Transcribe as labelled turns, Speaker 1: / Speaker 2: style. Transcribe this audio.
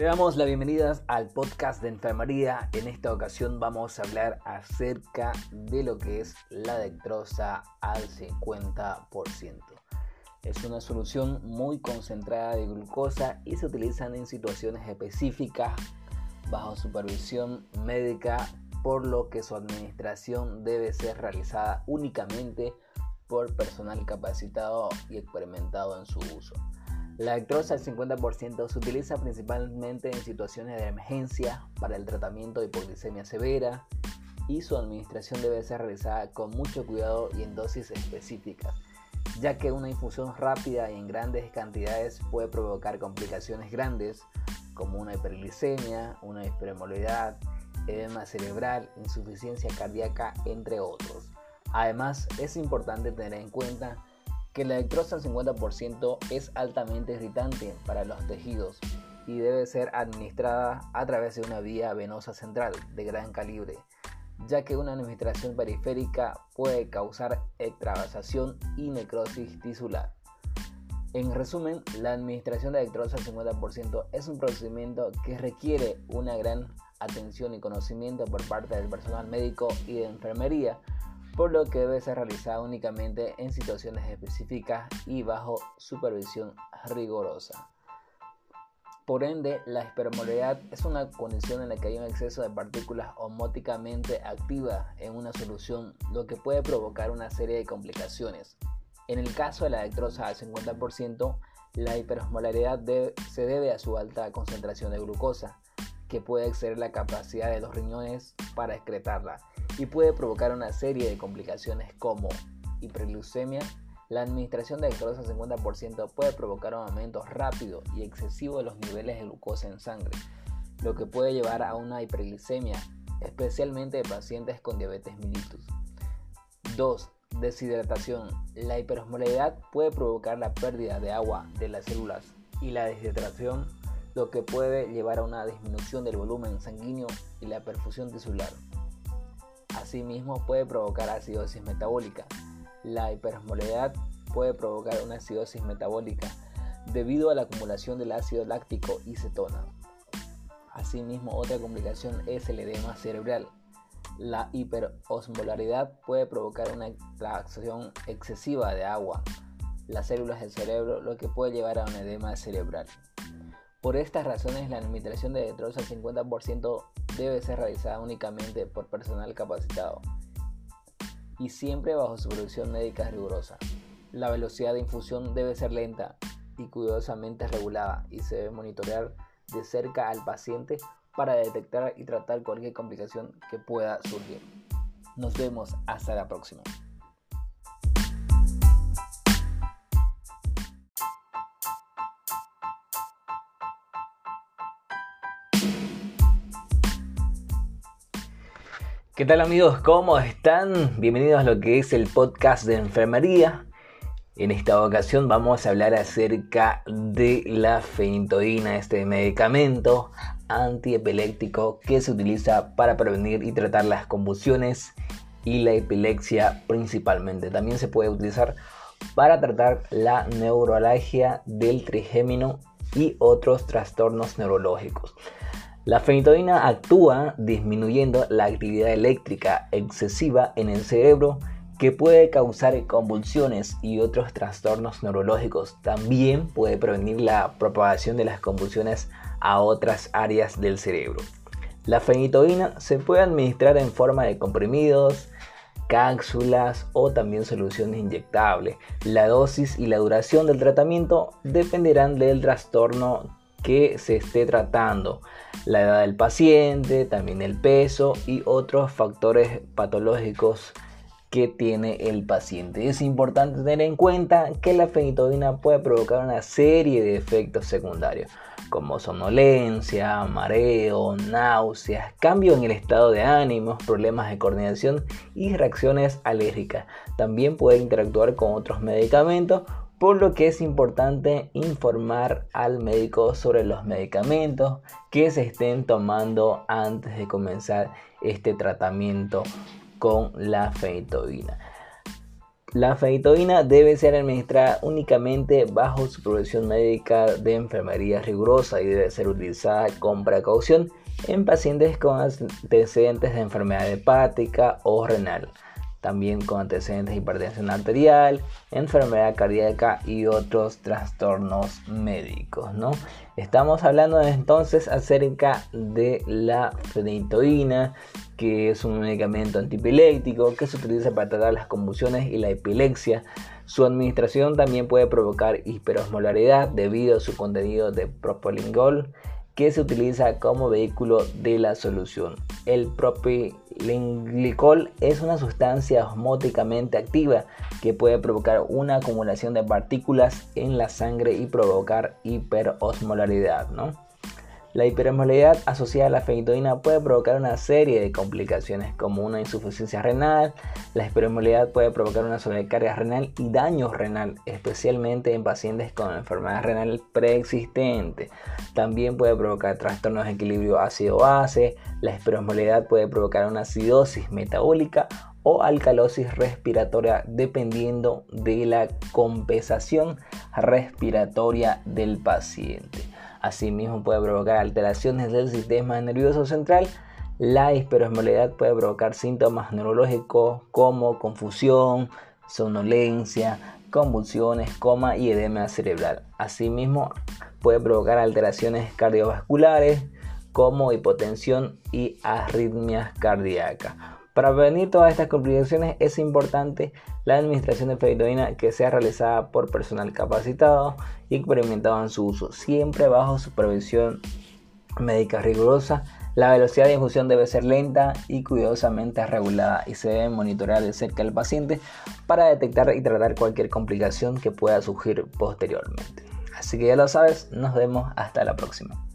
Speaker 1: Te damos la bienvenida al podcast de enfermería. En esta ocasión vamos a hablar acerca de lo que es la dextrosa al 50%. Es una solución muy concentrada de glucosa y se utilizan en situaciones específicas bajo supervisión médica, por lo que su administración debe ser realizada únicamente por personal capacitado y experimentado en su uso. La dextrosa al 50% se utiliza principalmente en situaciones de emergencia para el tratamiento de hipoglicemia severa y su administración debe ser realizada con mucho cuidado y en dosis específicas, ya que una infusión rápida y en grandes cantidades puede provocar complicaciones grandes como una hiperglicemia, una hipermolidad, edema cerebral, insuficiencia cardíaca, entre otros. Además, es importante tener en cuenta que la dextrosa al 50% es altamente irritante para los tejidos y debe ser administrada a través de una vía venosa central de gran calibre, ya que una administración periférica puede causar extravasación y necrosis tisular. En resumen, la administración de dextrosa al 50% es un procedimiento que requiere una gran atención y conocimiento por parte del personal médico y de enfermería por lo que debe ser realizada únicamente en situaciones específicas y bajo supervisión rigurosa. Por ende, la hipermolaridad es una condición en la que hay un exceso de partículas homóticamente activas en una solución, lo que puede provocar una serie de complicaciones. En el caso de la dextrosa al 50%, la hiperosmolaridad se debe a su alta concentración de glucosa, que puede exceder la capacidad de los riñones para excretarla y puede provocar una serie de complicaciones como hiperglucemia. La administración de al 50% puede provocar un aumento rápido y excesivo de los niveles de glucosa en sangre, lo que puede llevar a una hiperglicemia, especialmente de pacientes con diabetes mellitus. 2. Deshidratación. La hiperosmolaridad puede provocar la pérdida de agua de las células y la deshidratación, lo que puede llevar a una disminución del volumen sanguíneo y la perfusión tisular. Asimismo puede provocar acidosis metabólica. La hiperosmolaridad puede provocar una acidosis metabólica debido a la acumulación del ácido láctico y cetona. Asimismo, otra complicación es el edema cerebral. La hiperosmolaridad puede provocar una extracción excesiva de agua, las células del cerebro, lo que puede llevar a un edema cerebral. Por estas razones, la administración de dextrosa al 50% debe ser realizada únicamente por personal capacitado y siempre bajo supervisión médica rigurosa. La velocidad de infusión debe ser lenta y cuidadosamente regulada y se debe monitorear de cerca al paciente para detectar y tratar cualquier complicación que pueda surgir. Nos vemos hasta la próxima. ¿Qué tal amigos? ¿Cómo están? Bienvenidos a lo que es el podcast de enfermería. En esta ocasión vamos a hablar acerca de la fenitoína, este medicamento antiepiléptico que se utiliza para prevenir y tratar las convulsiones y la epilepsia principalmente. También se puede utilizar para tratar la neuralgia del trigémino y otros trastornos neurológicos. La fenitoína actúa disminuyendo la actividad eléctrica excesiva en el cerebro que puede causar convulsiones y otros trastornos neurológicos. También puede prevenir la propagación de las convulsiones a otras áreas del cerebro. La fenitoína se puede administrar en forma de comprimidos, cápsulas o también soluciones inyectables. La dosis y la duración del tratamiento dependerán del trastorno que se esté tratando, la edad del paciente, también el peso y otros factores patológicos que tiene el paciente. Es importante tener en cuenta que la fenitoína puede provocar una serie de efectos secundarios, como somnolencia, mareo, náuseas, cambio en el estado de ánimo, problemas de coordinación y reacciones alérgicas. También puede interactuar con otros medicamentos por lo que es importante informar al médico sobre los medicamentos que se estén tomando antes de comenzar este tratamiento con la fenitoína. La feitoína debe ser administrada únicamente bajo supervisión médica de enfermería rigurosa y debe ser utilizada con precaución en pacientes con antecedentes de enfermedad hepática o renal también con antecedentes de hipertensión arterial, enfermedad cardíaca y otros trastornos médicos. ¿no? Estamos hablando entonces acerca de la fenitoína, que es un medicamento antipiléptico que se utiliza para tratar las convulsiones y la epilepsia. Su administración también puede provocar hiperosmolaridad debido a su contenido de propilengol que se utiliza como vehículo de la solución. El propilenglicol es una sustancia osmóticamente activa que puede provocar una acumulación de partículas en la sangre y provocar hiperosmolaridad, ¿no? La hiperosmolaridad asociada a la fenitoína puede provocar una serie de complicaciones como una insuficiencia renal. La hiperosmolaridad puede provocar una sobrecarga renal y daño renal, especialmente en pacientes con enfermedad renal preexistente. También puede provocar trastornos de equilibrio ácido-base. La hiperosmolaridad puede provocar una acidosis metabólica o alcalosis respiratoria dependiendo de la compensación respiratoria del paciente. Asimismo puede provocar alteraciones del sistema nervioso central. La hiperosmolalidad puede provocar síntomas neurológicos como confusión, somnolencia, convulsiones, coma y edema cerebral. Asimismo puede provocar alteraciones cardiovasculares como hipotensión y arritmias cardíacas. Para prevenir todas estas complicaciones es importante la administración de fenitoína que sea realizada por personal capacitado y experimentado en su uso, siempre bajo supervisión médica rigurosa. La velocidad de infusión debe ser lenta y cuidadosamente regulada y se debe monitorear de cerca al paciente para detectar y tratar cualquier complicación que pueda surgir posteriormente. Así que ya lo sabes, nos vemos hasta la próxima.